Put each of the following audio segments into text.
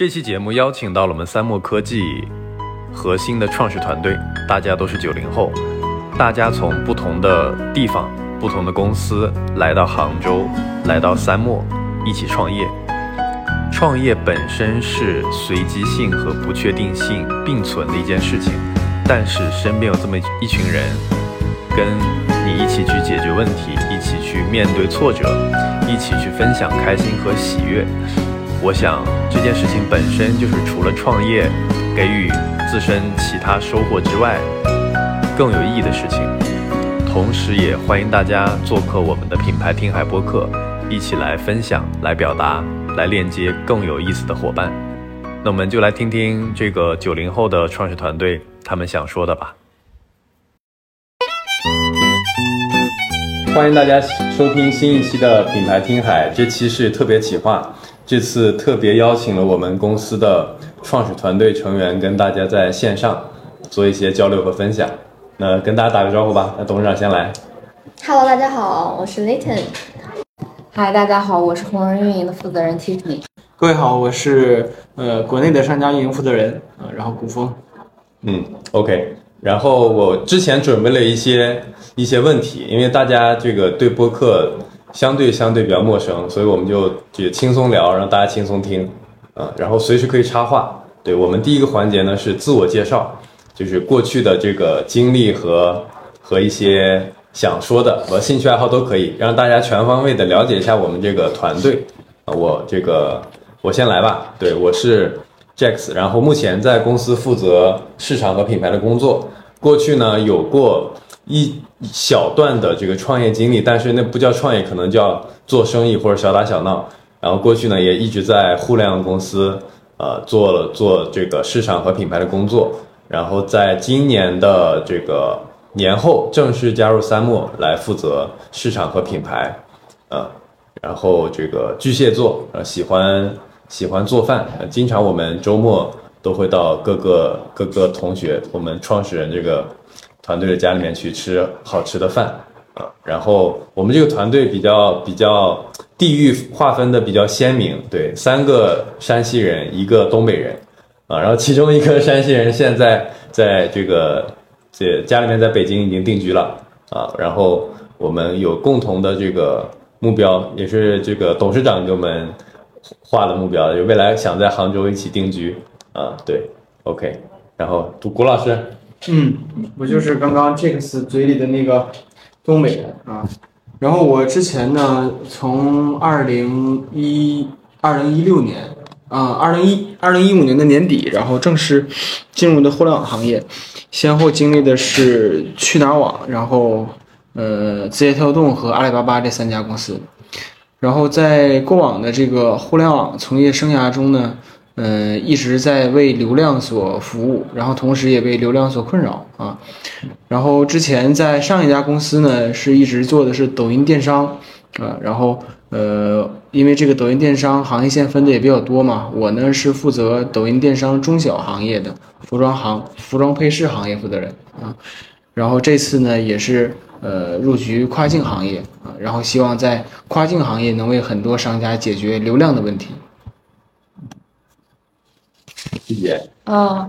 这期节目邀请到了我们三墨科技核心的创始团队，大家都是九零后，大家从不同的地方、不同的公司来到杭州，来到三墨一起创业。创业本身是随机性和不确定性并存的一件事情，但是身边有这么一群人，跟你一起去解决问题，一起去面对挫折，一起去分享开心和喜悦。我想这件事情本身就是除了创业给予自身其他收获之外，更有意义的事情。同时，也欢迎大家做客我们的品牌听海播客，一起来分享、来表达、来链接更有意思的伙伴。那我们就来听听这个九零后的创始团队他们想说的吧。欢迎大家收听新一期的品牌听海，这期是特别企划。这次特别邀请了我们公司的创始团队成员跟大家在线上做一些交流和分享。那跟大家打个招呼吧。那董事长先来。Hello，大家好，我是 Layton。嗨，大家好，我是红人运营的负责人 Tiffany。各位好，我是呃国内的商家运营负责人啊、呃然后古风。嗯，OK。然后我之前准备了一些一些问题，因为大家这个对播客相对相对比较陌生，所以我们就就轻松聊，让大家轻松听，啊，然后随时可以插话。对我们第一个环节呢是自我介绍，就是过去的这个经历和和一些想说的和兴趣爱好都可以，让大家全方位的了解一下我们这个团队。啊，我这个我先来吧，对我是 Jax，然后目前在公司负责市场和品牌的工作。过去呢有过一小段的这个创业经历，但是那不叫创业，可能叫做生意或者小打小闹。然后过去呢也一直在互联网公司，呃，做了做这个市场和品牌的工作。然后在今年的这个年后正式加入三墨来负责市场和品牌，呃，然后这个巨蟹座，呃，喜欢喜欢做饭，经常我们周末都会到各个各个同学，我们创始人这个团队的家里面去吃好吃的饭啊。然后我们这个团队比较比较地域划分的比较鲜明，对，三个山西人，一个东北人啊，然后其中一个山西人现在 在这个这家里面在北京已经定居了啊。然后我们有共同的这个目标，也是这个董事长给我们画的目标，就未来想在杭州一起定居啊。对，OK。然后古古老师，嗯，我就是刚刚 Jax 嘴里的那个东北人啊。然后我之前呢，从二零一二零一六年啊，二零一二零一五年的年底，然后正式进入的互联网行业，先后经历的是去哪儿网，然后呃字节跳动和阿里巴巴这三家公司。然后在过往的这个互联网从业生涯中呢，呃，一直在为流量所服务，然后同时也为流量所困扰啊。然后之前在上一家公司呢，是一直做的是抖音电商啊，然后呃，因为这个抖音电商行业线分的也比较多嘛，我呢是负责抖音电商中小行业的服装行、服装配饰行业负责人啊。然后这次呢，也是呃入局跨境行业啊，然后希望在跨境行业能为很多商家解决流量的问题。谢谢。嗯，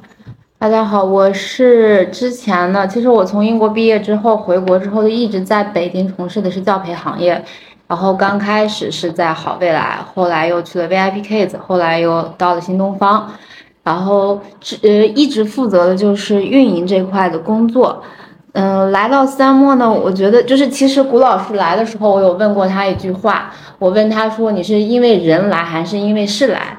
大家好，我是之前呢，其实我从英国毕业之后回国之后就一直在北京从事的是教培行业，然后刚开始是在好未来，后来又去了 VIP Kids，后来又到了新东方，然后呃一直负责的就是运营这块的工作。嗯，来到三墨呢，我觉得就是其实古老师来的时候，我有问过他一句话，我问他说你是因为人来还是因为事来？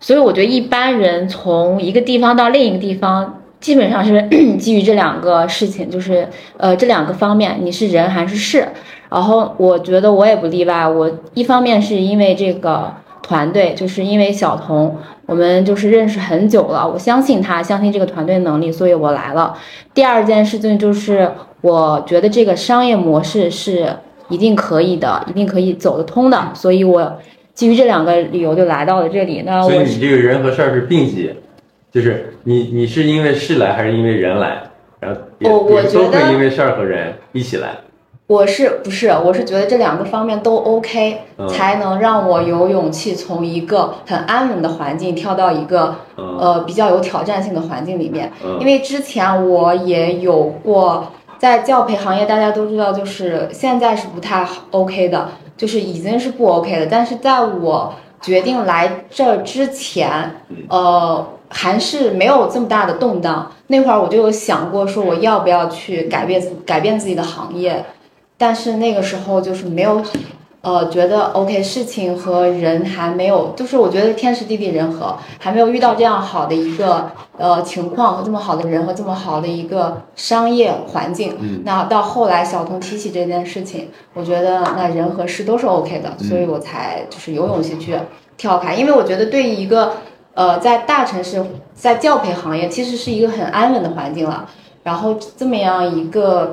所以我觉得一般人从一个地方到另一个地方，基本上是 基于这两个事情，就是呃这两个方面，你是人还是事。然后我觉得我也不例外，我一方面是因为这个团队，就是因为小童，我们就是认识很久了，我相信他，相信这个团队能力，所以我来了。第二件事情就是我觉得这个商业模式是一定可以的，一定可以走得通的，所以我。基于这两个理由就来到了这里。那所以我你这个人和事儿是并集，就是你你是因为事来还是因为人来？然后也我我觉得会因为事儿和人一起来。我是不是？我是觉得这两个方面都 OK，、嗯才能让我有勇气从一个很安稳的环境跳到一个、嗯呃比较有挑战性的环境里面。嗯因为之前我也有过在教培行业，大家都知道，就是现在是不太好 OK 的，就是已经是不 OK 的。但是在我决定来这儿之前，呃，还是没有这么大的动荡。那会儿我就有想过，说我要不要去改变改变自己的行业，但是那个时候就是没有。呃，觉得 OK，事情和人还没有，就是我觉得天时地利人和，还没有遇到这样好的一个呃情况和这么好的人和这么好的一个商业环境。嗯。那到后来小童提起这件事情，我觉得那人和事都是 OK 的，嗯。所以我才就是有勇气去跳开，因为我觉得对于一个呃在大城市在教培行业其实是一个很安稳的环境了，然后这么样一个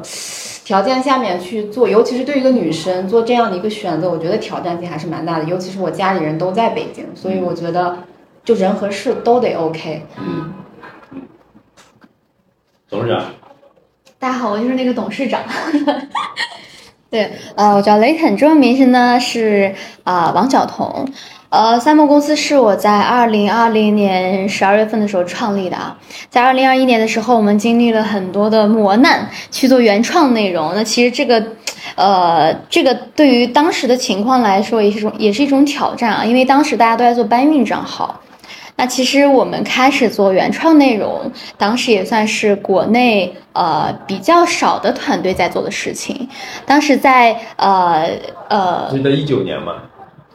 条件下面去做，尤其是对于一个女生做这样的一个选择，我觉得挑战性还是蛮大的。尤其是我家里人都在北京，所以我觉得就人和事都得 OK。嗯，董事长，大家好，我就是那个董事长。对，呃，我叫雷肯，中文名字呢是啊、王晓彤。呃，三木公司是我在二零二零年十二月份的时候创立的啊。在二零二一年的时候，我们经历了很多的磨难，去做原创内容。那其实这个，呃，这个对于当时的情况来说，也是种也是一种挑战啊，因为当时大家都在做搬运账号。那其实我们开始做原创内容，当时也算是国内呃比较少的团队在做的事情。当时在呃呃记得一九年嘛，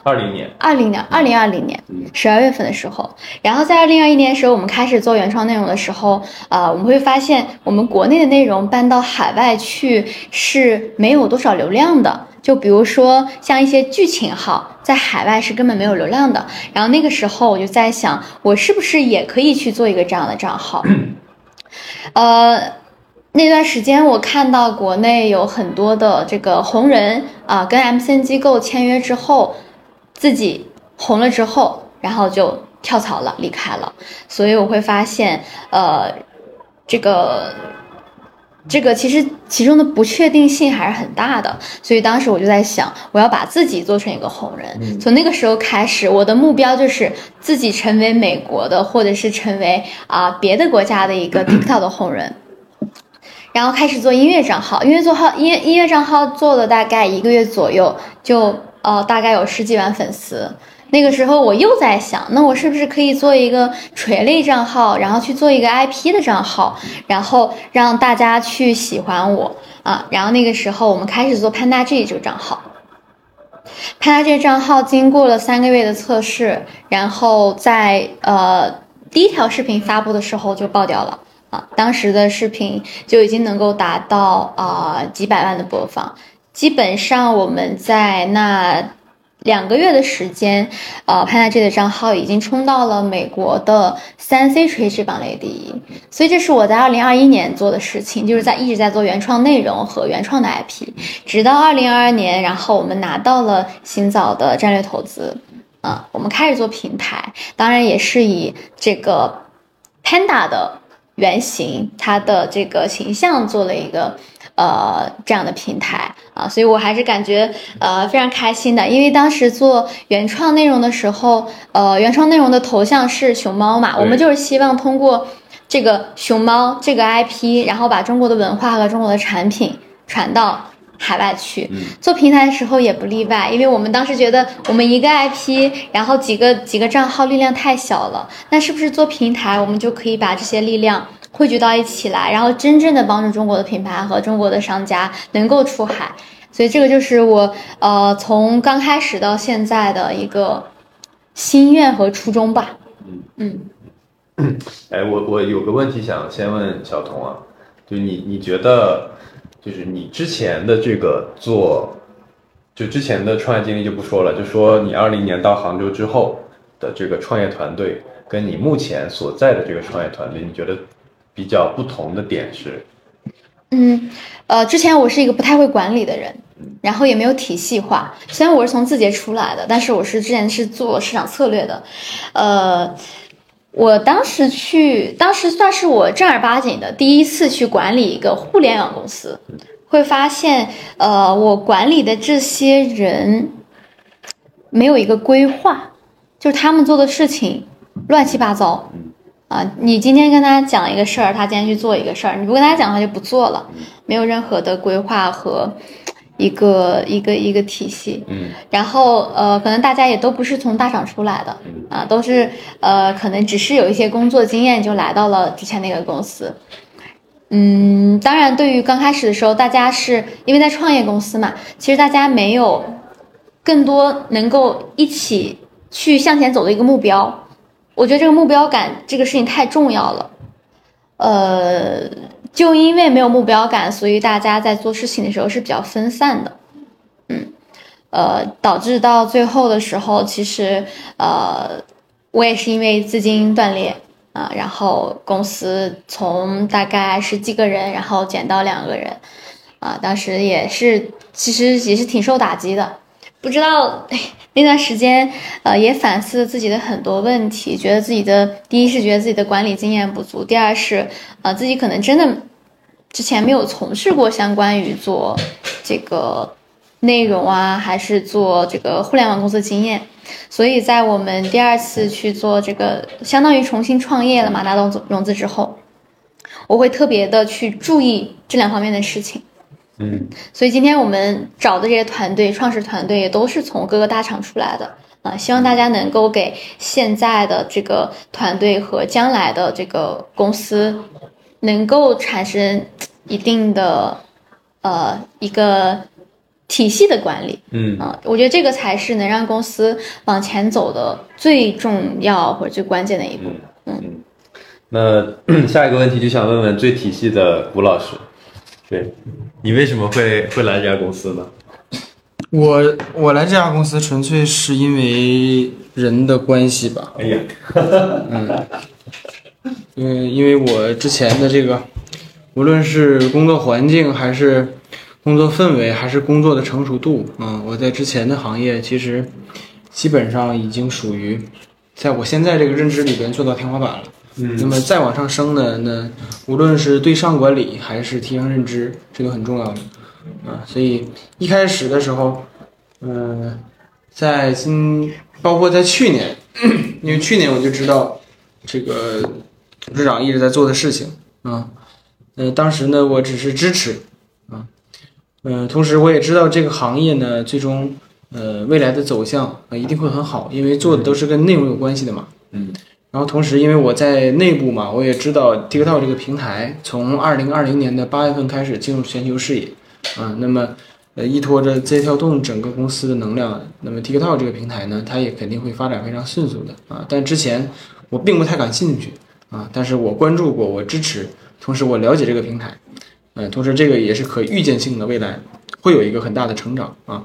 二零年，二零年二零二零年十二月份的时候，然后在二零二一年的时候，我们开始做原创内容的时候，呃，我们会发现我们国内的内容搬到海外去是没有多少流量的。就比如说像一些剧情号，在海外是根本没有流量的。然后那个时候我就在想，我是不是也可以去做一个这样的账号？呃，那段时间我看到国内有很多的这个红人啊、跟 MCN 机构签约之后，自己红了之后，然后就跳槽了，离开了。所以我会发现，呃，这个。这个其实其中的不确定性还是很大的，所以当时我就在想，我要把自己做成一个红人。从那个时候开始，我的目标就是自己成为美国的，或者是成为啊、别的国家的一个 TikTok 的红人。然后开始做音乐账号，音乐做号音乐音乐账号做了大概一个月左右，就呃大概有十几万粉丝。那个时候我又在想，那我是不是可以做一个垂类账号，然后去做一个 IP 的账号，然后让大家去喜欢我啊？然后那个时候我们开始做 Panda G 这个账号。Panda G 账号经过了三个月的测试，然后在呃第一条视频发布的时候就爆掉了。啊，当时的视频就已经能够达到啊、几百万的播放，基本上我们在那两个月的时间，呃，潘大 J 的账号已经冲到了美国的三 C 垂直榜类第一，所以这是我在二零二一年做的事情，就是在一直在做原创内容和原创的 IP，直到二零二二年，然后我们拿到了新早的战略投资，啊、我们开始做平台，当然也是以这个 Panda 的原型，它的这个形象做了一个呃这样的平台啊，所以我还是感觉呃非常开心的，因为当时做原创内容的时候，呃，原创内容的头像是熊猫嘛，我们就是希望通过这个熊猫这个 IP，然后把中国的文化和中国的产品传到。海外去做平台的时候也不例外，因为我们当时觉得我们一个 IP，然后几个几个账号力量太小了，那是不是做平台我们就可以把这些力量汇聚到一起来，然后真正的帮助中国的品牌和中国的商家能够出海？所以这个就是我呃从刚开始到现在的一个心愿和初衷吧。嗯嗯。哎，我我有个问题想先问小童啊，就你你觉得，就是你之前的这个做，就之前的创业经历就不说了，就说你二零年到杭州之后的这个创业团队，跟你目前所在的这个创业团队，你觉得比较不同的点是？嗯，呃，之前我是一个不太会管理的人，然后也没有体系化。虽然我是从字节出来的，但是我是之前是做市场策略的，呃，我当时去，当时算是我正儿八经的第一次去管理一个互联网公司。会发现，呃，我管理的这些人没有一个规划，就是他们做的事情乱七八糟。啊，你今天跟他讲一个事儿，他今天去做一个事儿，你不跟他讲，他就不做了，没有任何的规划和一个一个一个体系。嗯然后呃，可能大家也都不是从大厂出来的啊，都是呃，可能只是有一些工作经验就来到了之前那个公司。嗯，当然，对于刚开始的时候，大家是因为在创业公司嘛，其实大家没有更多能够一起去向前走的一个目标。我觉得这个目标感这个事情太重要了。呃，就因为没有目标感，所以大家在做事情的时候是比较分散的。嗯，呃，导致到最后的时候，其实呃，我也是因为资金断裂啊、然后公司从大概十几个人，然后减到两个人，啊、当时也是其实也是挺受打击的。不知道那段时间，呃，也反思自己的很多问题，觉得自己的第一是觉得自己的管理经验不足，第二是呃自己可能真的之前没有从事过相关于做这个内容啊，还是做这个互联网公司经验，所以在我们第二次去做这个相当于重新创业了嘛，拿到融资之后，我会特别的去注意这两方面的事情。嗯。所以今天我们找的这些团队，创始团队也都是从各个大厂出来的。啊、希望大家能够给现在的这个团队和将来的这个公司，能够产生一定的呃一个体系的管理。嗯。啊、我觉得这个才是能让公司往前走的最重要或者最关键的一步。嗯。嗯。那 下一个问题就想问问最体系的吴老师，对你为什么会会来这家公司呢？我我来这家公司纯粹是因为人的关系吧，哎呀，嗯因为因为我之前的这个，无论是工作环境还是工作氛围，还是工作的成熟度，嗯，我在之前的行业其实基本上已经属于在我现在这个认知里边做到天花板了。嗯那么再往上升呢，那无论是对上管理还是提升认知，这都很重要的啊。所以一开始的时候，嗯、在今包括在去年，因为去年我就知道这个董事长一直在做的事情啊，呃，当时呢我只是支持啊，嗯、同时我也知道这个行业呢最终呃未来的走向呃一定会很好，因为做的都是跟内容有关系的嘛。嗯然后同时，因为我在内部嘛，我也知道 TikTok 这个平台从二零二零年的八月份开始进入全球视野，啊，那么呃依托着字节跳动整个公司的能量，那么 TikTok 这个平台呢，它也肯定会发展非常迅速的啊。但之前我并不太感兴趣啊，但是我关注过，我支持，同时我了解这个平台，嗯、同时这个也是可预见性的，未来会有一个很大的成长啊。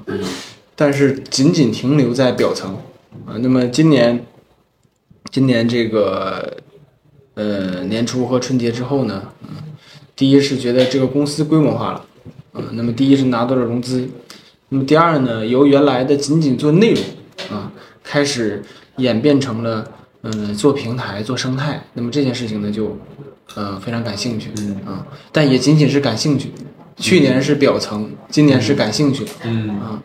但是仅仅停留在表层啊，那么今年。今年这个呃年初和春节之后呢，嗯，第一是觉得这个公司规模化了，啊、那么第一是拿到了融资，那么第二呢，由原来的仅仅做内容啊，开始演变成了嗯、做平台做生态，那么这件事情呢就呃非常感兴趣，嗯。啊，但也仅仅是感兴趣，去年是表层，今年是感兴趣，嗯。啊，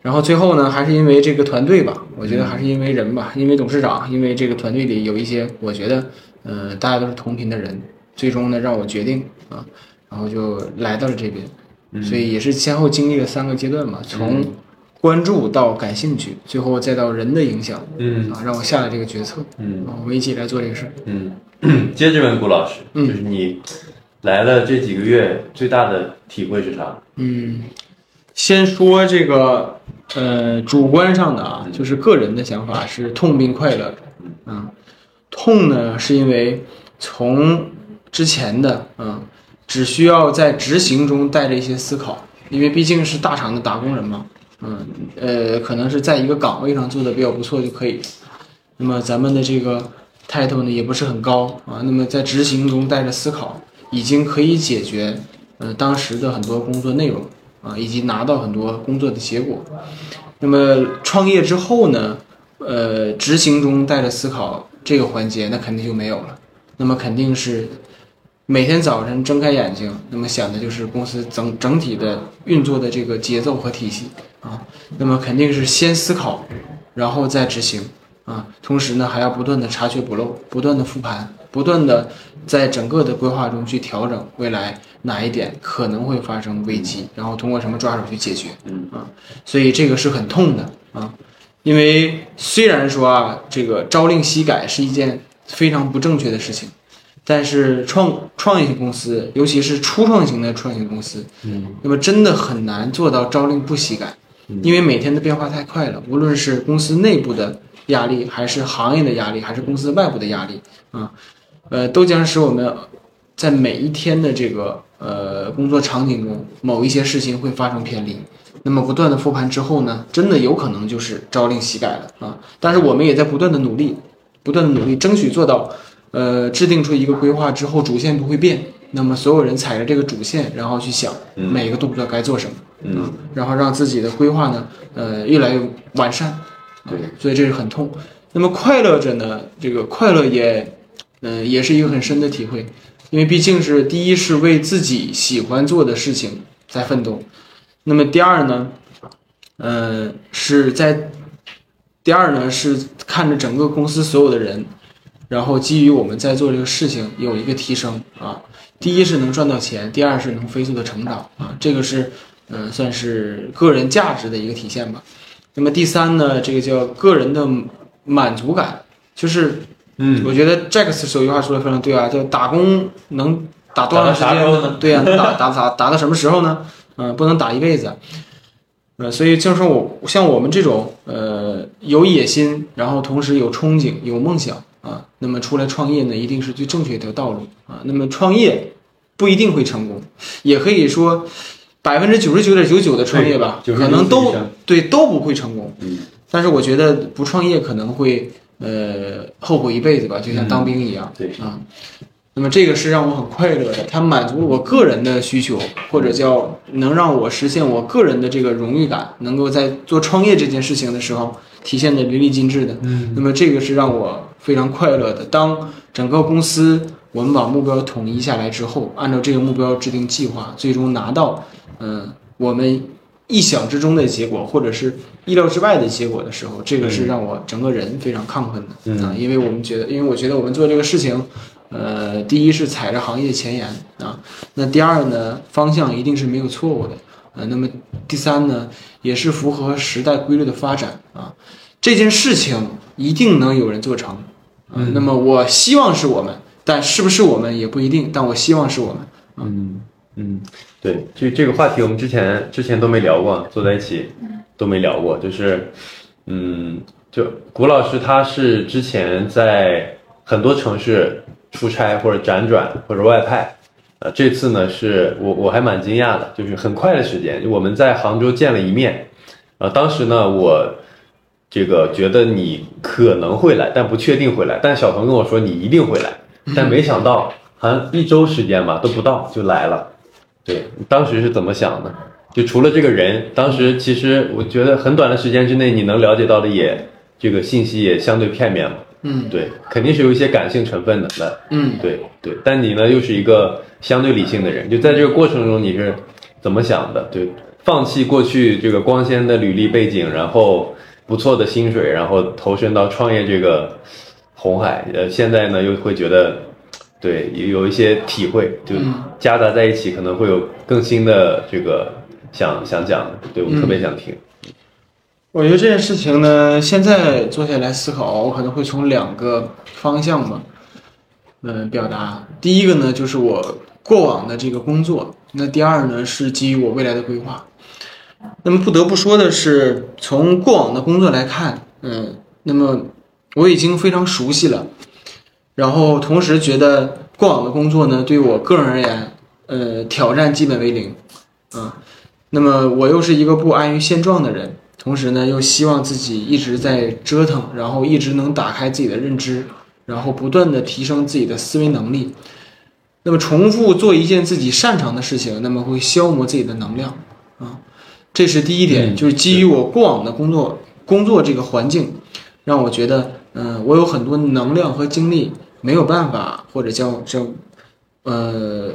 然后最后呢，还是因为这个团队吧，我觉得还是因为人吧，因为董事长，因为这个团队里有一些我觉得，呃，大家都是同频的人，最终呢让我决定啊，然后就来到了这边，所以也是先后经历了三个阶段嘛，从关注到感兴趣，最后再到人的影响，嗯。啊，让我下了这个决策，嗯。啊，我们一起来做这个事儿。嗯，接着问顾老师，嗯。就是你来了这几个月最大的体会是啥？嗯，先说这个呃主观上的啊，就是个人的想法是痛并快乐着。嗯，痛呢是因为从之前的嗯，只需要在执行中带着一些思考，因为毕竟是大厂的打工人嘛。嗯，呃，可能是在一个岗位上做的比较不错就可以。那么咱们的这个 title 呢也不是很高啊，那么在执行中带着思考，已经可以解决呃当时的很多工作内容啊，以及拿到很多工作的结果。那么创业之后呢，呃，执行中带着思考这个环节，那肯定就没有了。那么肯定是每天早晨睁开眼睛，那么想的就是公司整整体的运作的这个节奏和体系啊。那么肯定是先思考，然后再执行啊。同时呢，还要不断的查缺补漏，不断的复盘，不断的在整个的规划中去调整未来哪一点可能会发生危机，然后通过什么抓手去解决。嗯啊，所以这个是很痛的啊。因为虽然说啊，这个朝令夕改是一件非常不正确的事情。但是创创业型公司，尤其是初创型的创业公司，嗯，那么真的很难做到朝令不夕改，因为每天的变化太快了。无论是公司内部的压力，还是行业的压力，还是公司外部的压力啊，呃，都将使我们在每一天的这个呃工作场景中，某一些事情会发生偏离。那么不断的复盘之后呢，真的有可能就是朝令夕改了啊。但是我们也在不断的努力，不断的努力，争取做到。呃，制定出一个规划之后，主线不会变。那么所有人踩着这个主线，然后去想每一个动作该做什么，嗯，然后让自己的规划呢，呃，越来越完善。对，所以这是很痛。那么快乐着呢，这个快乐也，嗯，也是一个很深的体会，因为毕竟是第一是为自己喜欢做的事情在奋斗，那么第二呢，呃，是在，第二呢是看着整个公司所有的人。然后基于我们在做这个事情有一个提升啊，第一是能赚到钱，第二是能飞速的成长啊，这个是嗯算是个人价值的一个体现吧。那么第三呢，这个叫个人的满足感，就是嗯，我觉得 Jax 有句话说的非常对啊，就打工能打多长时打到啥时候呢间？对呀、打打打打到什么时候呢？嗯、不能打一辈子。呃，所以就是说我像我们这种呃有野心，然后同时有憧憬、有梦想啊，那么出来创业呢，一定是最正确的道路啊。那么创业不一定会成功，也可以说百分之九十九点九九的创业吧，可能都99%以上对都不会成功。嗯，但是我觉得不创业可能会呃后悔一辈子吧，就像当兵一样。对啊。那么这个是让我很快乐的，它满足了我个人的需求，或者叫能让我实现我个人的这个荣誉感，能够在做创业这件事情的时候体现的淋漓尽致的。嗯，那么这个是让我非常快乐的。当整个公司我们把目标统一下来之后，按照这个目标制定计划，最终拿到嗯我们意想之中的结果，或者是意料之外的结果的时候，这个是让我整个人非常亢奋的、嗯。啊，因为我们觉得，因为我觉得我们做这个事情。呃，第一是踩着行业前沿啊，那第二呢，方向一定是没有错误的，呃，那么第三呢，也是符合时代规律的发展啊，这件事情一定能有人做成，啊，那么我希望是我们，但是不是我们也不一定，但我希望是我们，嗯嗯，对，这这个话题我们之前之前都没聊过，坐在一起都没聊过，就是，嗯，就谷老师他是之前在很多城市出差或者辗转或者外派，呃，这次呢是我我还蛮惊讶的，就是很快的时间，我们在杭州见了一面，呃，当时呢我这个觉得你可能会来，但不确定会来，但小彤跟我说你一定会来，但没想到好像一周时间吧都不到就来了。对，当时是怎么想的？就除了这个人，当时其实我觉得很短的时间之内，你能了解到的也这个信息也相对片面嘛。嗯对，肯定是有一些感性成分的。那嗯对对，但你呢又是一个相对理性的人，就在这个过程中你是怎么想的？对，放弃过去这个光鲜的履历背景，然后不错的薪水，然后投身到创业这个红海，呃，现在呢又会觉得，对，有有一些体会，就夹杂在一起，可能会有更新的这个想想讲的，对我特别想听。我觉得这件事情呢，现在坐下来思考，我可能会从两个方向吧，嗯、表达。第一个呢，就是我过往的这个工作；那第二呢，是基于我未来的规划。那么不得不说的是，从过往的工作来看，嗯，那么我已经非常熟悉了，然后同时觉得过往的工作呢，对我个人而言，呃，挑战基本为零，啊，那么我又是一个不安于现状的人。同时呢，又希望自己一直在折腾，然后一直能打开自己的认知，然后不断的提升自己的思维能力。那么重复做一件自己擅长的事情，那么会消磨自己的能量啊，这是第一点，嗯就是基于我过往的工作工作这个环境，让我觉得，嗯、我有很多能量和精力没有办法，或者叫叫呃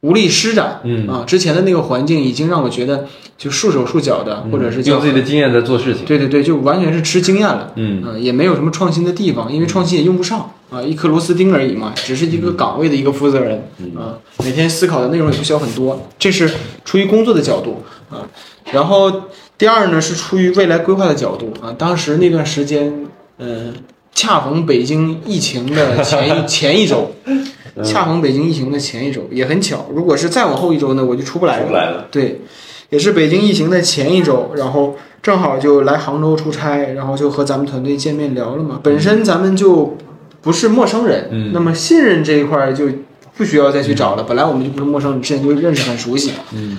无力施展，嗯啊，之前的那个环境已经让我觉得就束手束脚的，或者是叫用自己的经验在做事情。对对对，就完全是吃经验了。嗯呃也没有什么创新的地方，因为创新也用不上啊，一颗螺丝钉而已嘛，只是一个岗位的一个负责人啊，每天思考的内容也不需要很多，这是出于工作的角度啊。然后第二呢是出于未来规划的角度啊，当时那段时间，呃，恰逢北京疫情的 前一前一周。恰逢北京疫情的前一周，也很巧。如果是再往后一周呢，我就出不来了。出不来了。对，也是北京疫情的前一周，然后正好就来杭州出差，然后就和咱们团队见面聊了嘛。本身咱们就不是陌生人，嗯那么信任这一块儿就不需要再去找了。本来我们就不是陌生人，之前就认识很熟悉。嗯，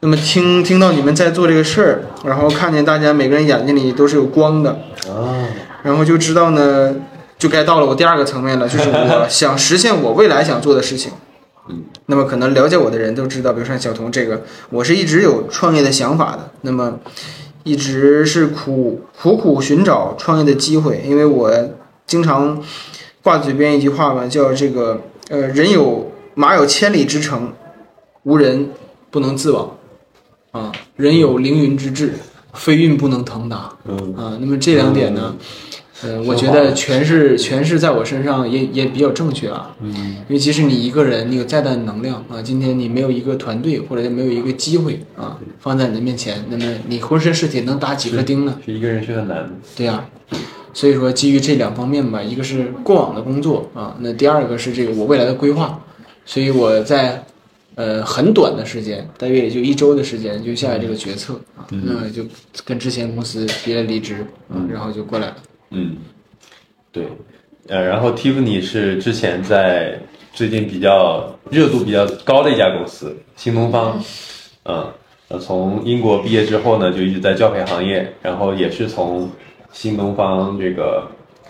那么听听到你们在做这个事儿，然后看见大家每个人眼睛里都是有光的，啊，然后就知道呢，就该到了我第二个层面了，就是我 想实现我未来想做的事情。嗯，那么可能了解我的人都知道，比如像小童这个，我是一直有创业的想法的，那么一直是苦苦苦寻找创业的机会，因为我经常挂嘴边一句话嘛，叫这个呃，人有马有千里之程，无人不能自往啊，人有凌云之志，非运不能腾达。嗯啊，那么这两点呢，呃，我觉得诠释诠释在我身上也也比较正确啊。嗯因为即使你一个人，你有再大的能量啊，今天你没有一个团队或者没有一个机会啊放在你的面前，那么你浑身是铁能打几颗钉呢？是一个人是很难的。对呀、所以说基于这两方面吧，一个是过往的工作啊，那第二个是这个我未来的规划，所以我在呃很短的时间，大约也就一周的时间就下了这个决策啊，那就跟之前公司提了离职啊，然后就过来了。嗯，对，呃，然后 Tiffany 是之前在最近比较热度比较高的一家公司新东方，嗯，呃，从英国毕业之后呢，就一直在教培行业，然后也是从新东方这个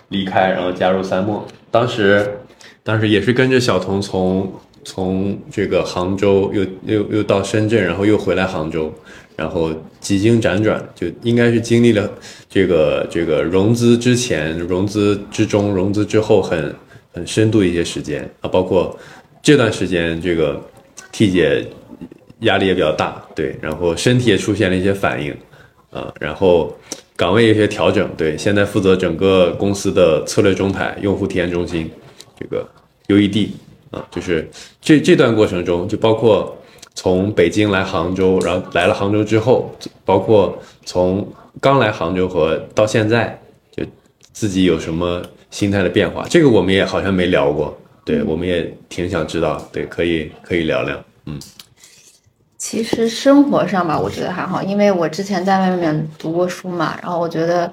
离开，然后加入三墨，当时当时也是跟着小童从从这个杭州又又又到深圳，然后又回来杭州，然后几经辗转，就应该是经历了这个这个融资之前、融资之中、融资之后很很深度一些时间啊，包括这段时间这个 T 姐压力也比较大，对，然后身体也出现了一些反应，啊，然后岗位有些调整，对，现在负责整个公司的策略中台、用户体验中心，这个 UED 啊，就是这这段过程中，就包括从北京来杭州，然后来了杭州之后，包括从刚来杭州和到现在，就自己有什么心态的变化，这个我们也好像没聊过，对，我们也挺想知道，对，可以可以聊聊，嗯其实生活上吧，我觉得还好，因为我之前在外面读过书嘛，然后我觉得，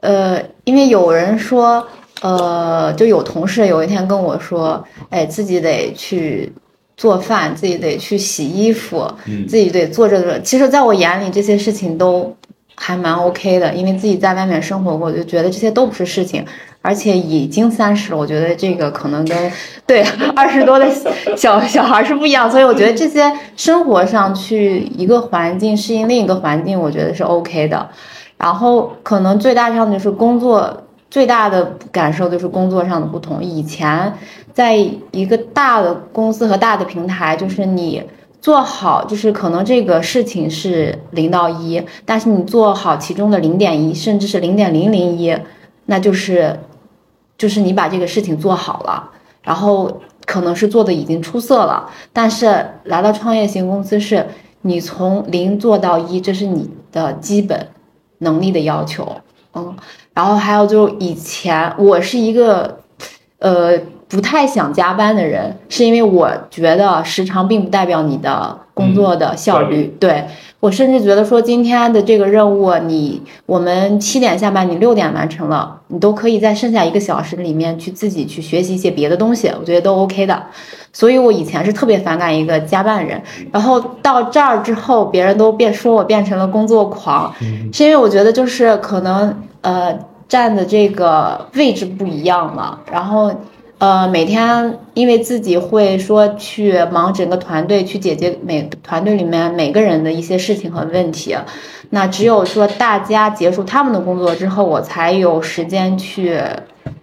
呃，因为有人说，呃，就有同事有一天跟我说，哎，自己得去做饭，自己得去洗衣服，嗯自己得做这个。其实，在我眼里，这些事情都还蛮 OK 的，因为自己在外面生活过，就觉得这些都不是事情。而且已经三十了，我觉得这个可能跟对 二十多的小小孩是不一样，所以我觉得这些生活上去一个环境适应另一个环境，我觉得是 OK 的。然后可能最大上就是工作最大的感受就是工作上的不同。以前在一个大的公司和大的平台，就是你做好，就是可能这个事情是零到一，但是你做好其中的零点一，甚至是零点零零一，那就是就是你把这个事情做好了，然后可能是做的已经出色了。但是来到创业型公司，是你从零做到一，这是你的基本能力的要求。嗯，然后还有就是以前我是一个呃不太想加班的人，是因为我觉得时长并不代表你的工作的效率。对我甚至觉得说今天的这个任务，你我们七点下班，你六点完成了，你都可以在剩下一个小时里面去自己去学习一些别的东西，我觉得都 OK 的。所以我以前是特别反感一个加班人，然后到这儿之后，别人都变说我变成了工作狂，是因为我觉得就是可能呃站的这个位置不一样了，然后呃每天因为自己会说去忙整个团队，去解决每团队里面每个人的一些事情和问题，那只有说大家结束他们的工作之后，我才有时间去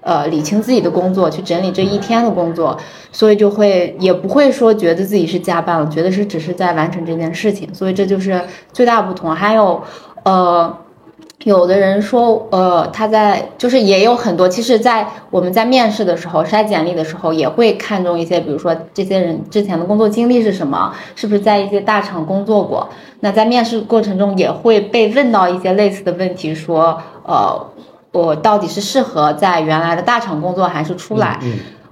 呃理清自己的工作，去整理这一天的工作，所以就会也不会说觉得自己是加班了，觉得是只是在完成这件事情，所以这就是最大不同。还有，呃。有的人说，呃，他在就是也有很多，其实，在我们在面试的时候筛简历的时候，也会看重一些，比如说这些人之前的工作经历是什么，是不是在一些大厂工作过。那在面试过程中也会被问到一些类似的问题，说，呃，我到底是适合在原来的大厂工作，还是出来？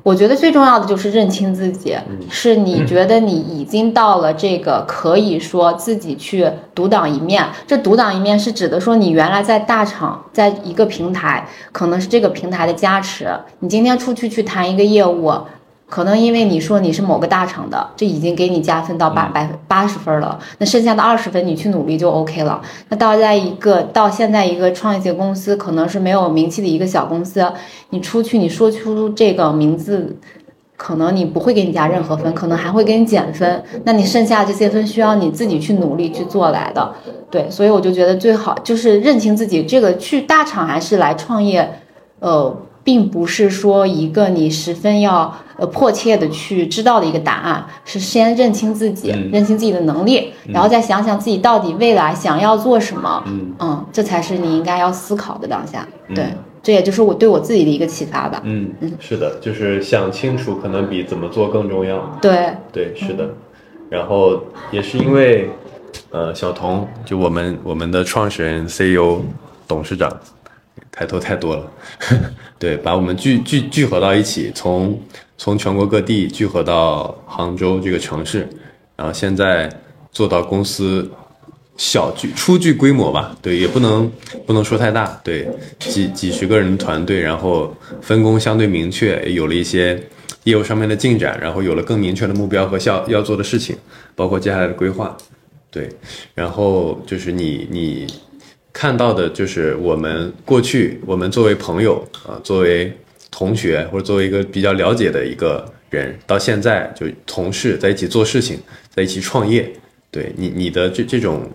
我觉得最重要的就是认清自己，是你觉得你已经到了这个可以说自己去独当一面。这独当一面是指的说，你原来在大厂，在一个平台，可能是这个平台的加持。你今天出去去谈一个业务。可能因为你说你是某个大厂的，这已经给你加分到八百八十分了，那剩下的二十分你去努力就 OK 了。那到在一个到现在一个创业型公司，可能是没有名气的一个小公司，你出去你说出这个名字，可能你不会给你加任何分，可能还会给你减分。那你剩下这些分需要你自己去努力去做来的。对，所以我就觉得最好就是认清自己，这个去大厂还是来创业，呃。并不是说一个你十分要呃迫切的去知道的一个答案，是先认清自己，认清自己的能力，然后再想想自己到底未来想要做什么，嗯，这才是你应该要思考的当下。对，这也就是我对我自己的一个启发吧。嗯嗯，是的，就是想清楚可能比怎么做更重要。对对，是的。然后也是因为，呃，小童就我们我们的创始人、CEO、董事长。抬头太多了，对，把我们聚聚聚合到一起，从从全国各地聚合到杭州这个城市，然后现在做到公司小聚初具规模吧，对，也不能不能说太大，对，几几十个人的团队，然后分工相对明确，有了一些业务上面的进展，然后有了更明确的目标和要要做的事情，包括接下来的规划，对，然后就是你你。看到的就是我们过去，我们作为朋友啊，作为同学或者作为一个比较了解的一个人，到现在就同事在一起做事情，在一起创业，对你你的这这种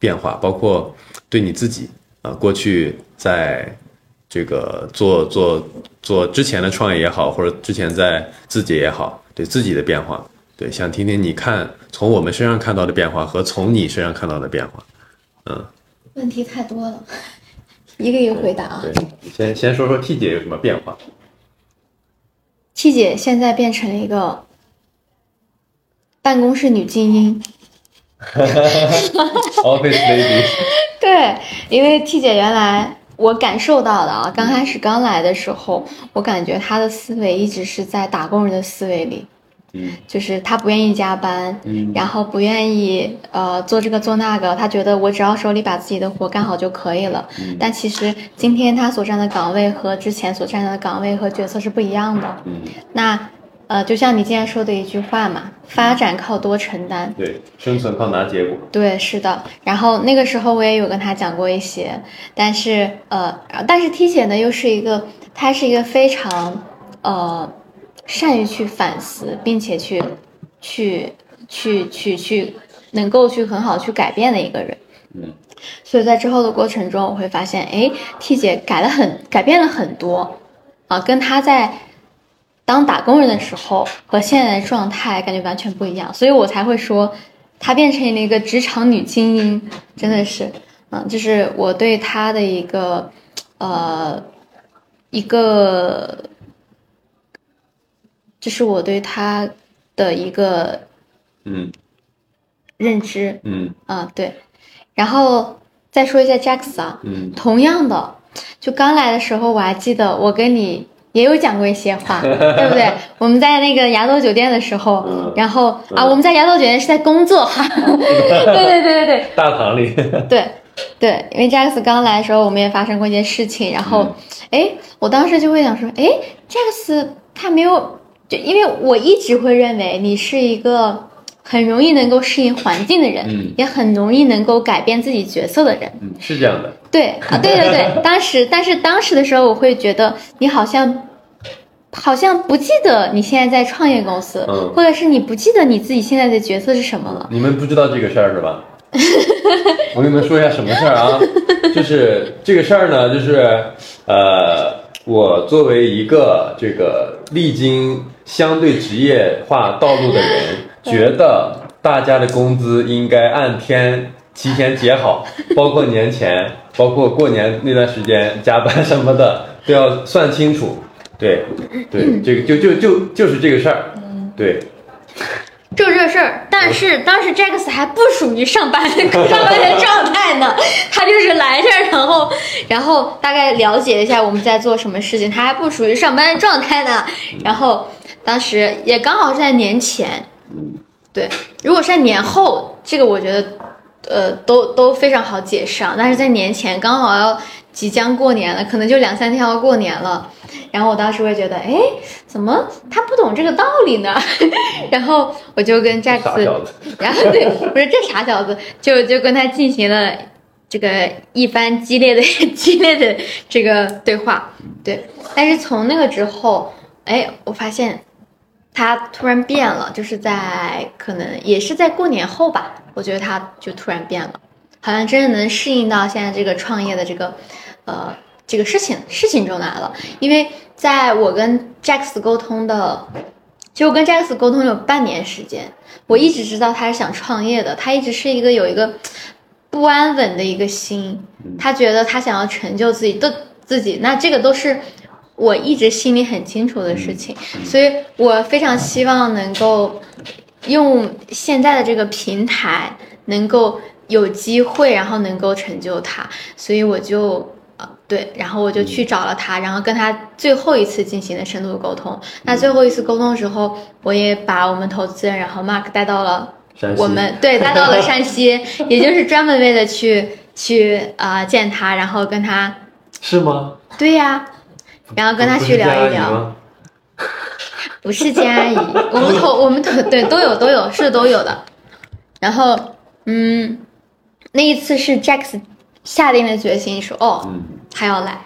变化，包括对你自己啊，过去在这个做做做之前的创业也好，或者之前在自己也好，对自己的变化，对，想听听你看从我们身上看到的变化和从你身上看到的变化，嗯。问题太多了，一个一个回答啊。对，先先说说 T 姐有什么变化。T 姐现在变成了一个办公室女精英。Office lady。对，因为 T 姐原来我感受到的啊，刚开始刚来的时候，我感觉她的思维一直是在打工人的思维里。就是他不愿意加班，嗯然后不愿意呃做这个做那个，他觉得我只要手里把自己的活干好就可以了。嗯但其实今天他所站的岗位和之前所站的岗位和角色是不一样的。嗯那呃，就像你今天说的一句话嘛，发展靠多承担，对，生存靠拿结果。对，是的。然后那个时候我也有跟他讲过一些，但是呃，但是 T 姐呢又是一个，她是一个非常呃。善于去反思，并且去，去，去，去，去，能够去很好去改变的一个人。嗯，所以在之后的过程中，我会发现，哎，T 姐改了很，改变了很多，啊，跟她在当打工人的时候和现在的状态感觉完全不一样，所以我才会说，她变成了一个职场女精英，真的是，嗯，就是我对她的一个，呃，一个。这是我对他的一个嗯。认知。嗯。啊对，然后再说一下 Jax 啊，嗯，同样的，就刚来的时候我还记得我跟你也有讲过一些话，对不对？我们在那个牙豆酒店的时候，嗯然后啊，我们在牙豆酒店是在工作哈，对对对对对，大堂里，对对，因为 Jax 刚来的时候，我们也发生过一件事情，然后哎，我当时就会想说，哎，Jax 他没有。就因为我一直会认为你是一个很容易能够适应环境的人，嗯，也很容易能够改变自己角色的人，嗯，是这样的，对啊，对对对，当时，但是当时的时候，我会觉得你好像好像不记得你现在在创业公司，嗯，或者是你不记得你自己现在的角色是什么了。你们不知道这个事儿是吧？我跟你们说一下什么事儿啊？就是这个事儿呢，就是呃。我作为一个这个历经相对职业化道路的人，觉得大家的工资应该按天提前结好，包括年前，包括过年那段时间加班什么的都要算清楚。对，对，这个就就就就是这个事儿。对，就这事儿，但是当时 Jax 还不属于上班的 上班的状态呢，他就是来这儿，然后然后大概了解一下我们在做什么事情，他还不属于上班的状态呢。然后当时也刚好是在年前，对，如果是在年后，这个我觉得呃都都非常好解释啊，但是在年前刚好要即将过年了，可能就两三天要过年了。然后我当时会觉得，哎，怎么他不懂这个道理呢？然后我就跟小子然后对，不是这傻小子，就就跟他进行了这个一番激烈的 激烈的这个对话，对。但是从那个之后，哎，我发现他突然变了，就是在可能也是在过年后吧，我觉得他就突然变了，好像真的能适应到现在这个创业的这个呃这个事情事情中来了，因为在我跟 Jax 沟通的。其实我跟 Jax 沟通有半年时间，我一直知道他是想创业的，他一直是一个有一个不安稳的一个心，他觉得他想要成就自己的自己，那这个都是我一直心里很清楚的事情，所以我非常希望能够用现在的这个平台，能够有机会，然后能够成就他，所以我就。呃，对，然后我就去找了他，然后跟他最后一次进行了深度沟通。那最后一次沟通的时候，我也把我们投资人，然后 Mark 带到了山西我们对带到了山西，也就是专门为了去去啊、呃见他，然后跟他是吗？对呀、然后跟他去聊一聊。吗？不是金阿姨，我们 头我们头对都有都有是都有的。然后嗯，那一次是 Jax 下定了决心说哦，嗯，他要来。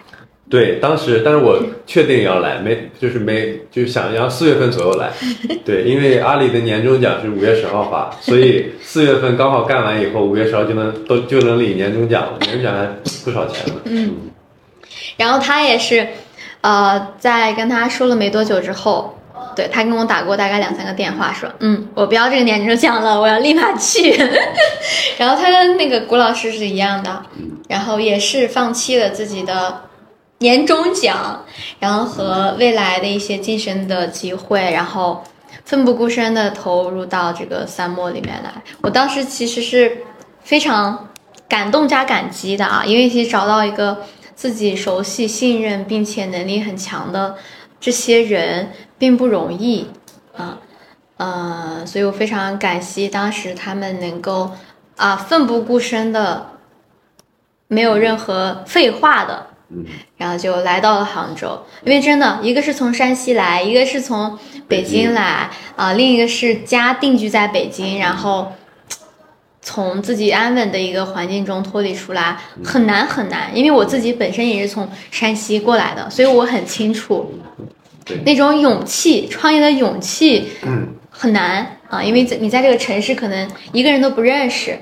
对，当时，但是我确定要来，没就是没就想要四月份左右来，对，因为阿里的年终奖是五月十号发，所以四月份刚好干完以后，五月十号就能都就能领年终奖了，年终奖还不少钱呢。嗯，然后他也是，呃，在跟他说了没多久之后，对他跟我打过大概两三个电话，说，嗯，我不要这个年终奖了，我要立马去。然后他跟那个谷老师是一样的，然后也是放弃了自己的年终奖，然后和未来的一些晋升的机会，然后奋不顾身的投入到这个三墨里面来。我当时其实是非常感动加感激的啊，因为其实找到一个自己熟悉、信任并且能力很强的这些人并不容易啊，呃，所以我非常感激当时他们能够啊奋不顾身的，没有任何废话的，嗯，然后就来到了杭州。因为真的，一个是从山西来，一个是从北京来啊、另一个是家定居在北京，然后从自己安稳的一个环境中脱离出来，很难很难。因为我自己本身也是从山西过来的，所以我很清楚对。那种勇气，创业的勇气嗯。很难啊，因为在你在这个城市可能一个人都不认识，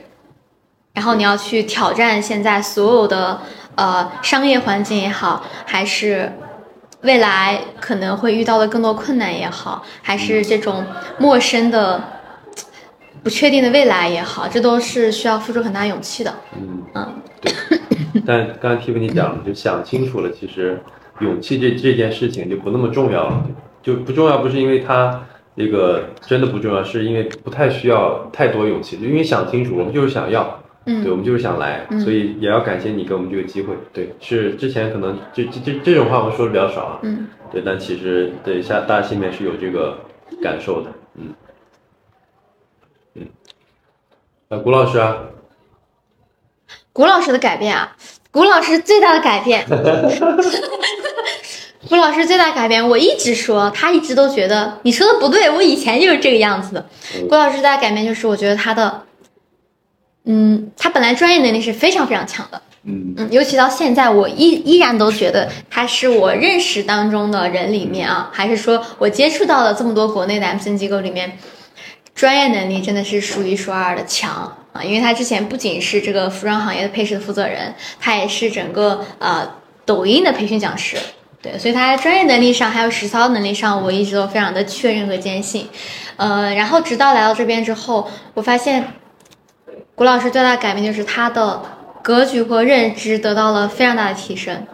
然后你要去挑战现在所有的呃商业环境也好，还是未来可能会遇到的更多困难也好，还是这种陌生的不确定的未来也好，这都是需要付出很大勇气的。嗯，嗯，对。但刚才 Tiffany 讲了，就想清楚了，其实勇气这这件事情就不那么重要了，就不重要，不是因为它那个真的不重要，是因为不太需要太多勇气，就因为想清楚，我们就是想要，嗯对，我们就是想来，嗯所以也要感谢你给我们这个机会。对，是之前可能这这这这种话我们说的比较少啊，嗯，对，但其实对下大家心里面是有这个感受的，嗯嗯。呃，古老师啊，古老师的改变啊，古老师最大的改变，古老师最大的改变，我一直说，他一直都觉得你说的不对，我以前就是这个样子的。嗯。谷老师最大的改变就是，我觉得他的，嗯，他本来专业能力是非常非常强的，嗯。嗯，尤其到现在，我依依然都觉得他是我认识当中的人里面啊，还是说我接触到了这么多国内的 M C N 机构里面，专业能力真的是数一数二的强啊！因为他之前不仅是这个服装行业的配饰的负责人，他也是整个呃抖音的培训讲师对，所以他在专业能力上还有实操能力上，我一直都非常的确认和坚信。呃，然后直到来到这边之后，我发现谷老师最大的改变就是他的格局和认知得到了非常大的提升。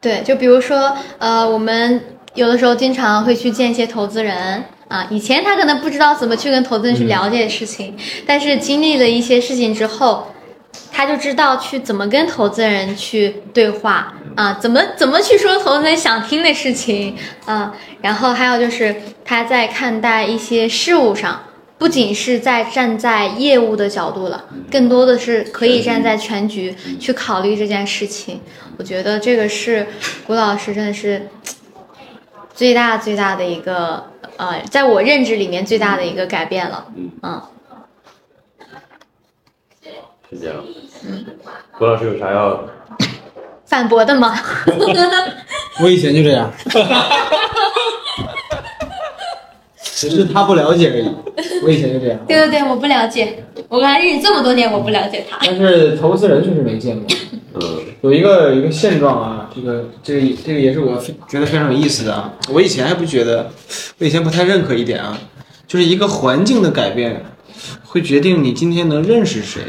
对，就比如说，呃，我们有的时候经常会去见一些投资人啊，以前他可能不知道怎么去跟投资人去了解事情，但是经历了一些事情之后。他就知道去怎么跟投资人去对话啊，怎么怎么去说投资人想听的事情啊，然后还有就是他在看待一些事物上，不仅是在站在业务的角度了，更多的是可以站在全局去考虑这件事情。我觉得这个是谷老师真的是最大最大的一个呃，在我认知里面最大的一个改变了。嗯。是这样，嗯，郭老师有啥要 反驳的吗？我以前就这样，只是他不了解而已。我以前就这样。对对对，我不了解，我跟他认识这么多年，我不了解他。但是投资人确实没见过。嗯，有一个有一个现状啊，这个这个这个也是我觉得非常有意思的啊。我以前还不觉得，我以前不太认可一点啊，就是一个环境的改变，会决定你今天能认识谁。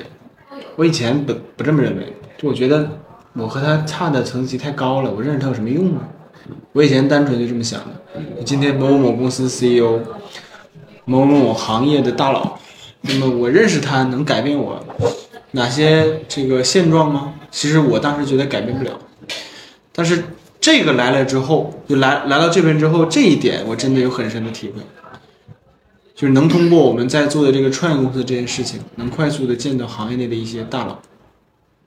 我以前不不这么认为，就我觉得我和他差的层级太高了，我认识他有什么用呢？我以前单纯就这么想的。今天某某公司 CEO，某某行业的大佬，那么我认识他能改变我哪些这个现状吗？其实我当时觉得改变不了。但是这个来了之后，就来来到这边之后，这一点我真的有很深的体会。就是能通过我们在做的这个创业公司这件事情，能快速的见到行业内的一些大佬，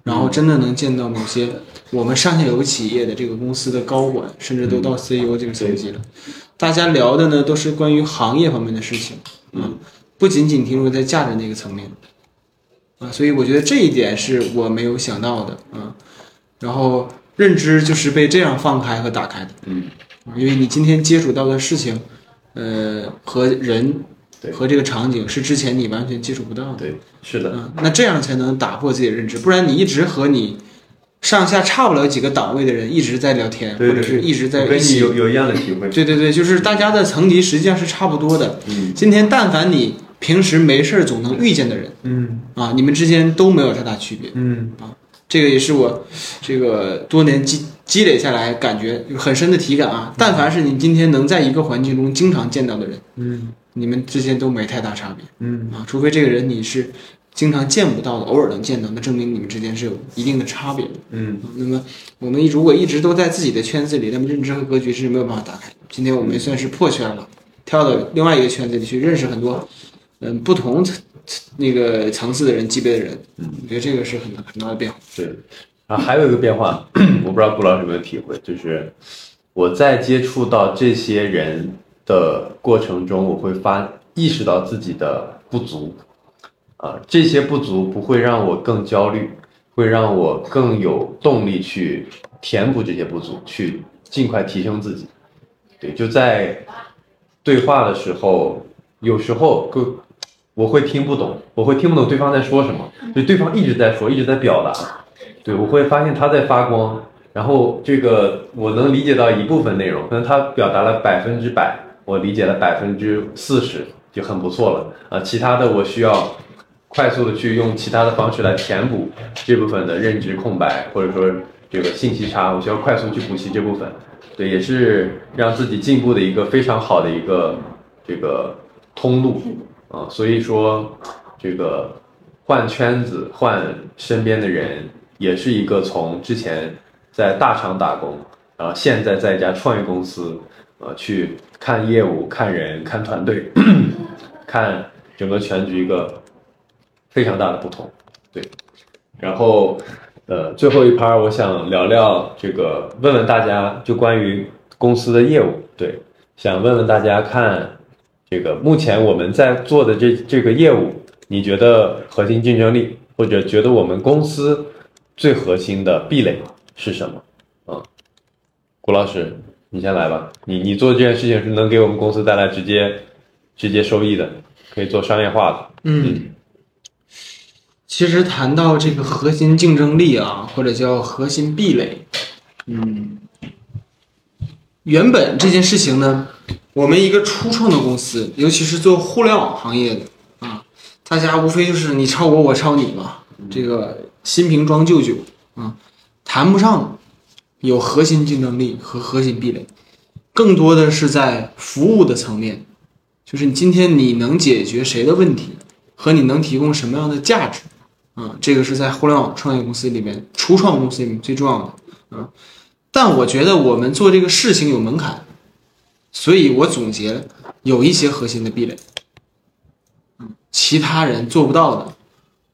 然后真的能见到某些我们上下游企业的这个公司的高管，甚至都到 CEO 这个层级了。大家聊的呢都是关于行业方面的事情，嗯，不仅仅停留在价值那个层面，啊，所以我觉得这一点是我没有想到的，啊，然后认知就是被这样放开和打开的，嗯，因为你今天接触到的事情，呃，和人。和这个场景是之前你完全接触不到的，对，是的，嗯，那这样才能打破自己的认知，不然你一直和你上下差不了几个档位的人一直在聊天，或者是一直在跟你有有一样的体会，对对对，就是大家的层级实际上是差不多的。嗯，今天但凡你平时没事儿总能遇见的人，嗯，啊，你们之间都没有太大区别，嗯，啊，这个也是我这个多年积积累下来感觉很深的体感啊。但凡是你今天能在一个环境中经常见到的人，嗯。你们之间都没太大差别，嗯。啊，除非这个人你是经常见不到的，偶尔能见到，那证明你们之间是有一定的差别的，嗯。那么我们如果一直都在自己的圈子里，那么认知和格局是没有办法打开。今天我们算是破圈了，跳到另外一个圈子里去认识很多，嗯，不同层那个层次的人、级别的人，嗯，我觉得这个是很很大的变化。对，然后还有一个变化，我不知道顾老师有没有体会，就是我在接触到这些人。的过程中，我会发意识到自己的不足，啊，这些不足不会让我更焦虑，会让我更有动力去填补这些不足，去尽快提升自己。对，就在对话的时候，有时候更我会听不懂，我会听不懂对方在说什么，就对方一直在说，一直在表达，对我会发现他在发光，然后这个我能理解到一部分内容，可能他表达了百分之百。我理解了百分之四十就很不错了啊，其他的我需要快速的去用其他的方式来填补这部分的认知空白，或者说这个信息差，我需要快速去补齐这部分，对，也是让自己进步的一个非常好的一个这个通路啊，所以说这个换圈子换身边的人，也是一个从之前在大厂打工，然后现在在一家创业公司。呃，去看业务、看人、看团队、看整个全局一个非常大的不同，对。然后，呃，最后一趴我想聊聊这个，问问大家就关于公司的业务，对，想问问大家看这个目前我们在做的这这个业务，你觉得核心竞争力，或者觉得我们公司最核心的壁垒是什么？啊，谷老师。你先来吧，你你做这件事情是能给我们公司带来直接直接收益的，可以做商业化的。嗯，其实谈到这个核心竞争力啊，或者叫核心壁垒，嗯，原本这件事情呢，我们一个初创的公司，尤其是做互联网行业的啊，大家无非就是你抄我，我抄你嘛，这个新瓶装旧酒啊，谈不上有核心竞争力和核心壁垒，更多的是在服务的层面，就是你今天你能解决谁的问题，和你能提供什么样的价值啊，这个是在互联网创业公司里面、初创公司里面最重要的啊。但我觉得我们做这个事情有门槛，所以我总结有一些核心的壁垒，嗯，其他人做不到的，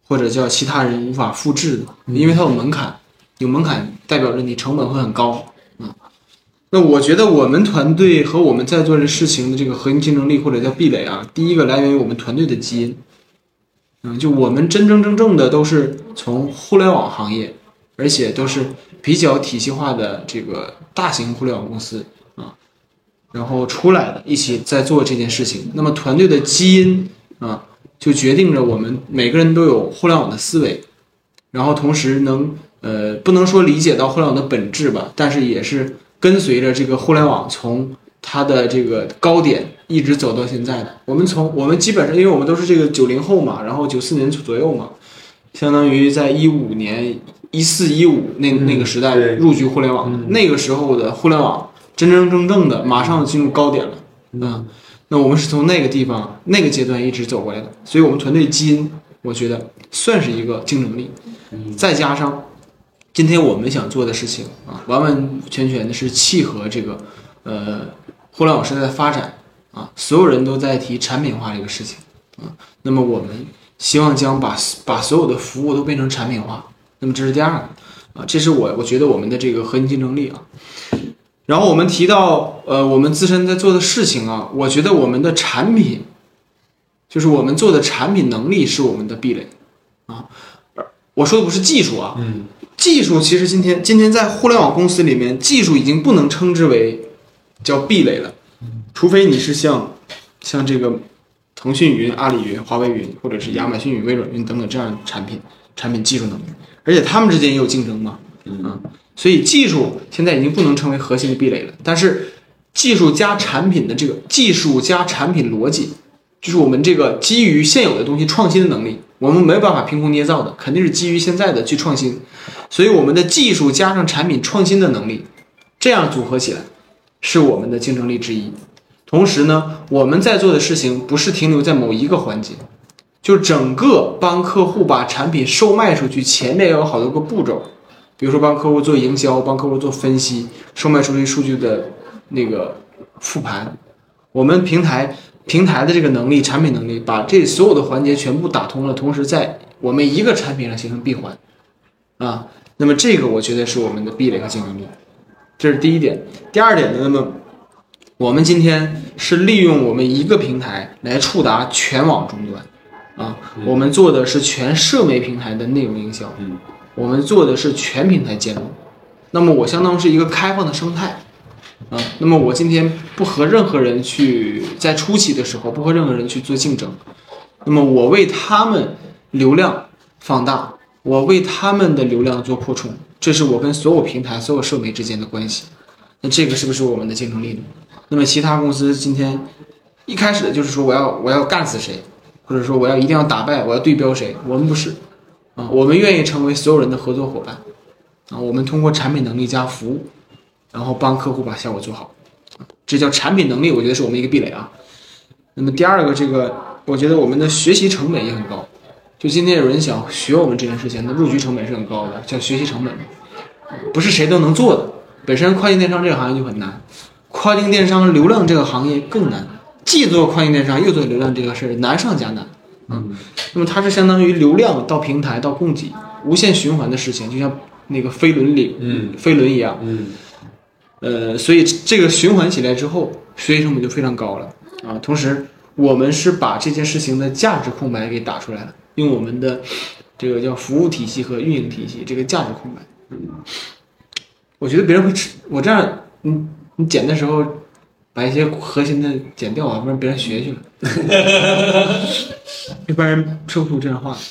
或者叫其他人无法复制的，因为它有门槛，有门槛代表着你成本会很高，啊，那我觉得我们团队和我们在做这事情的这个核心竞争力或者叫壁垒啊，第一个来源于我们团队的基因，嗯，就我们真真正正的都是从互联网行业，而且都是。比较体系化的这个大型互联网公司啊，然后出来的一起在做这件事情。那么团队的基因啊，就决定着我们每个人都有互联网的思维，然后同时能呃不能说理解到互联网的本质吧，但是也是跟随着这个互联网从它的这个高点一直走到现在的。我们从我们基本上，因为我们都是这个九零后嘛，然后九四年左右嘛，相当于在一五年。一四一五那那个时代入局互联网，那个时候的互联网真真正正的马上进入高点了，嗯，那我们是从那个地方那个阶段一直走过来的，所以我们团队基因我觉得算是一个竞争力，再加上今天我们想做的事情啊，完完全全的是契合这个呃互联网时代的发展啊，所有人都在提产品化这个事情啊，那么我们希望将把把所有的服务都变成产品化。那么这是第二个，啊，这是我我觉得我们的这个核心竞争力啊。然后我们提到，呃，我们自身在做的事情啊，我觉得我们的产品，就是我们做的产品能力是我们的壁垒，啊，我说的不是技术啊，嗯，技术其实今天今天在互联网公司里面，技术已经不能称之为叫壁垒了，除非你是像像这个腾讯云、阿里云、华为云，或者是亚马逊云、微软云等等这样的产品产品技术能力。而且他们之间也有竞争嘛，嗯，所以技术现在已经不能成为核心的壁垒了。但是，技术加产品的这个技术加产品逻辑，就是我们这个基于现有的东西创新的能力，我们没有办法凭空捏造的，肯定是基于现在的去创新。所以，我们的技术加上产品创新的能力，这样组合起来，是我们的竞争力之一。同时呢，我们在做的事情不是停留在某一个环节。就整个帮客户把产品售卖出去，前面有好多个步骤，比如说帮客户做营销，帮客户做分析，售卖出去数据的那个复盘，我们平台平台的这个能力，产品能力，把这所有的环节全部打通了，同时在我们一个产品上形成闭环，啊，那么这个我觉得是我们的壁垒和竞争力，这是第一点。第二点呢，那么我们今天是利用我们一个平台来触达全网终端。啊，我们做的是全社媒平台的内容营销，嗯，我们做的是全平台兼容，那么我相当于是一个开放的生态，啊，那么我今天不和任何人去在初期的时候不和任何人去做竞争，那么我为他们流量放大，我为他们的流量做扩充，这是我跟所有平台、所有社媒之间的关系，那这个是不是我们的竞争力呢？那么其他公司今天一开始就是说我要我要干死谁？或者说我要一定要打败，我要对标谁？我们不是，啊，我们愿意成为所有人的合作伙伴，啊，我们通过产品能力加服务，然后帮客户把效果做好，这叫产品能力，我觉得是我们一个壁垒啊。那么第二个，这个我觉得我们的学习成本也很高，就今天有人想学我们这件事情，那入局成本是很高的，叫学习成本，不是谁都能做的。本身跨境电商这个行业就很难，跨境电商流量这个行业更难。既做跨境电商又做流量这个事儿难上加难，嗯，那么它是相当于流量到平台到供给无限循环的事情，就像那个飞轮里，嗯，飞轮一样，嗯，呃，所以这个循环起来之后，学习成本就非常高了啊。同时，我们是把这件事情的价值空白给打出来了，用我们的这个叫服务体系和运营体系这个价值空白，嗯，我觉得别人会吃我这样，你你剪的时候。把一些核心的剪掉啊，不然别人学去了。一般人说不出这样话。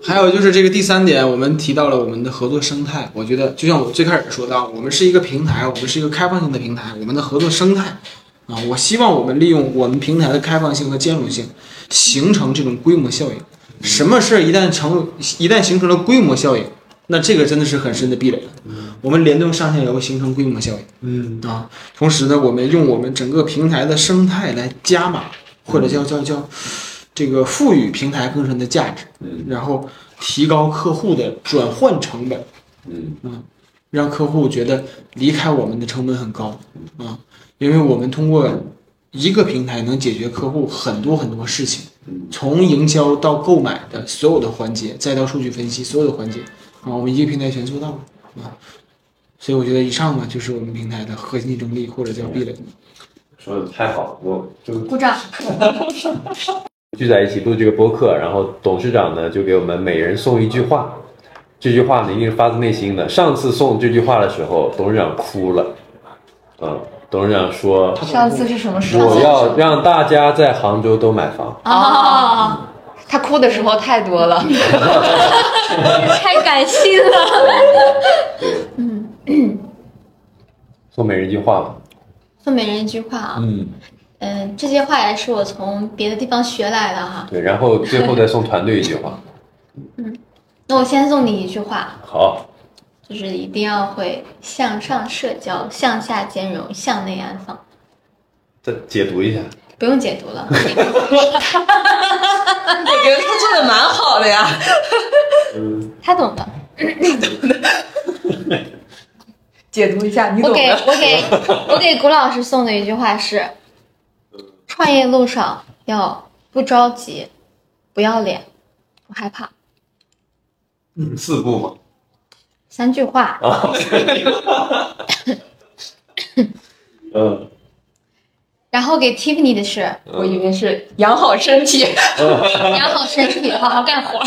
还有就是这个第三点，我们提到了我们的合作生态。我觉得就像我最开始说到，我们是一个平台，我们是一个开放性的平台，我们的合作生态啊，我希望我们利用我们平台的开放性和兼容性，形成这种规模效应。什么事儿一旦成，一旦形成了规模效应，那这个真的是很深的壁垒了。我们联动上下游形成规模效应。嗯啊，同时呢，我们用我们整个平台的生态来加码，或者叫叫叫这个赋予平台更深的价值，嗯然后提高客户的转换成本，嗯啊让客户觉得离开我们的成本很高啊，因为我们通过一个平台能解决客户很多很多事情，从营销到购买的所有的环节，再到数据分析所有的环节啊，我们一个平台全做到了啊。所以我觉得以上呢，就是我们平台的核心竞争力或者叫壁垒。说的太好了，我就鼓掌。聚在一起录这个播客，然后董事长呢就给我们每人送一句话，这句话呢一定是发自内心的。上次送这句话的时候，董事长哭了，嗯，董事长说上次是什么时候？我要让大家在杭州都买房，哦，他哭的时候太多了。太感性了。对，送每人一句话吧，送每人一句话啊，嗯，嗯，这些话也是我从别的地方学来的哈。对，然后最后再送团队一句话，嗯那我先送你一句话，好，就是一定要会向上社交，向下兼容，向内安放。再解读一下，不用解读了，我觉得他做的蛮好的呀。他懂的。解读一下，你我给我给我给谷老师送的一句话是：创业路上要不着急，不要脸，不害怕。四步嘛，三句话，啊，嗯，然后给 Tiffany 的是我以为是养好身体，养好身体，好好干活。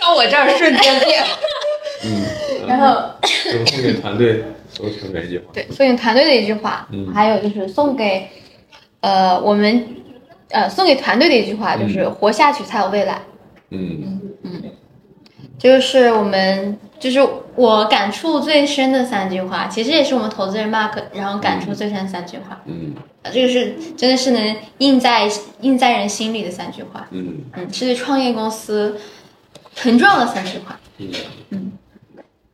到我这儿瞬间变。嗯，然后送给团队都送给一句话，对，送给团队的一句话，嗯。还有就是送给呃我们呃送给团队的一句话，就是活下去才有未来。嗯嗯就是我们就是我感触最深的三句话，其实也是我们投资人 Mark 然后感触最深的三句话。嗯。呃这个是真的是能印在印在人心里的三句话，嗯嗯，是对创业公司很重要的三句话。嗯。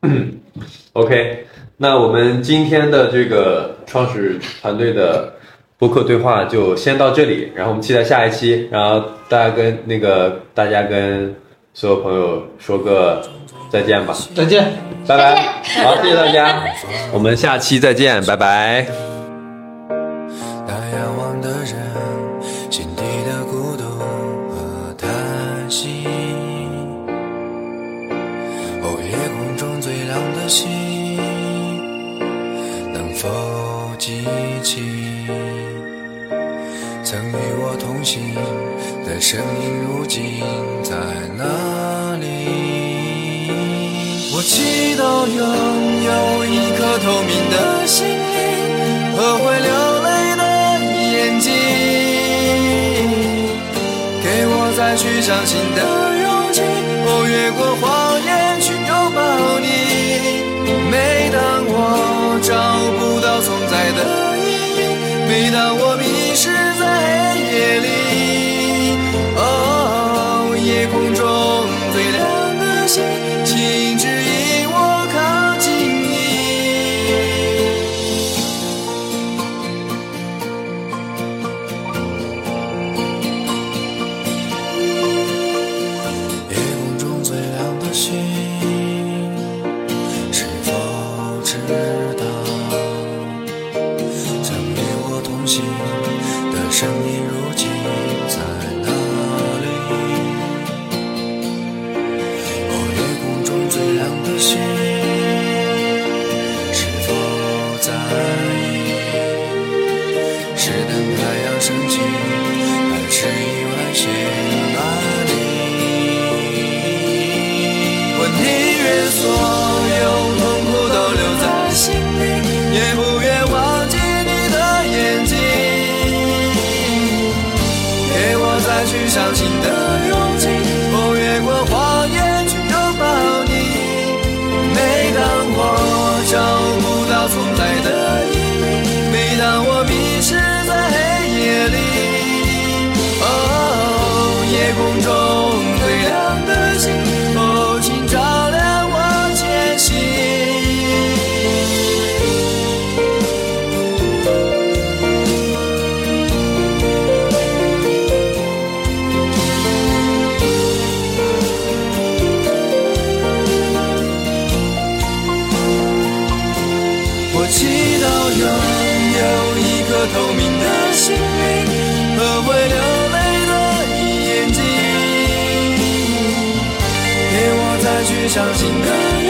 嗯，OK，那我们今天的这个创始团队的播客对话就先到这里，然后我们期待下一期，然后大家跟那个大家跟所有朋友说个再见吧，再见。拜拜，好，谢谢大家，我们下期再见，拜拜。我同行的身影，如今在哪里？我祈祷拥有一颗透明的心灵和会流泪的眼睛，给我再去相信的勇气。哦，越过谎言去拥抱你。每当我找不到存在的意义，每当我相信的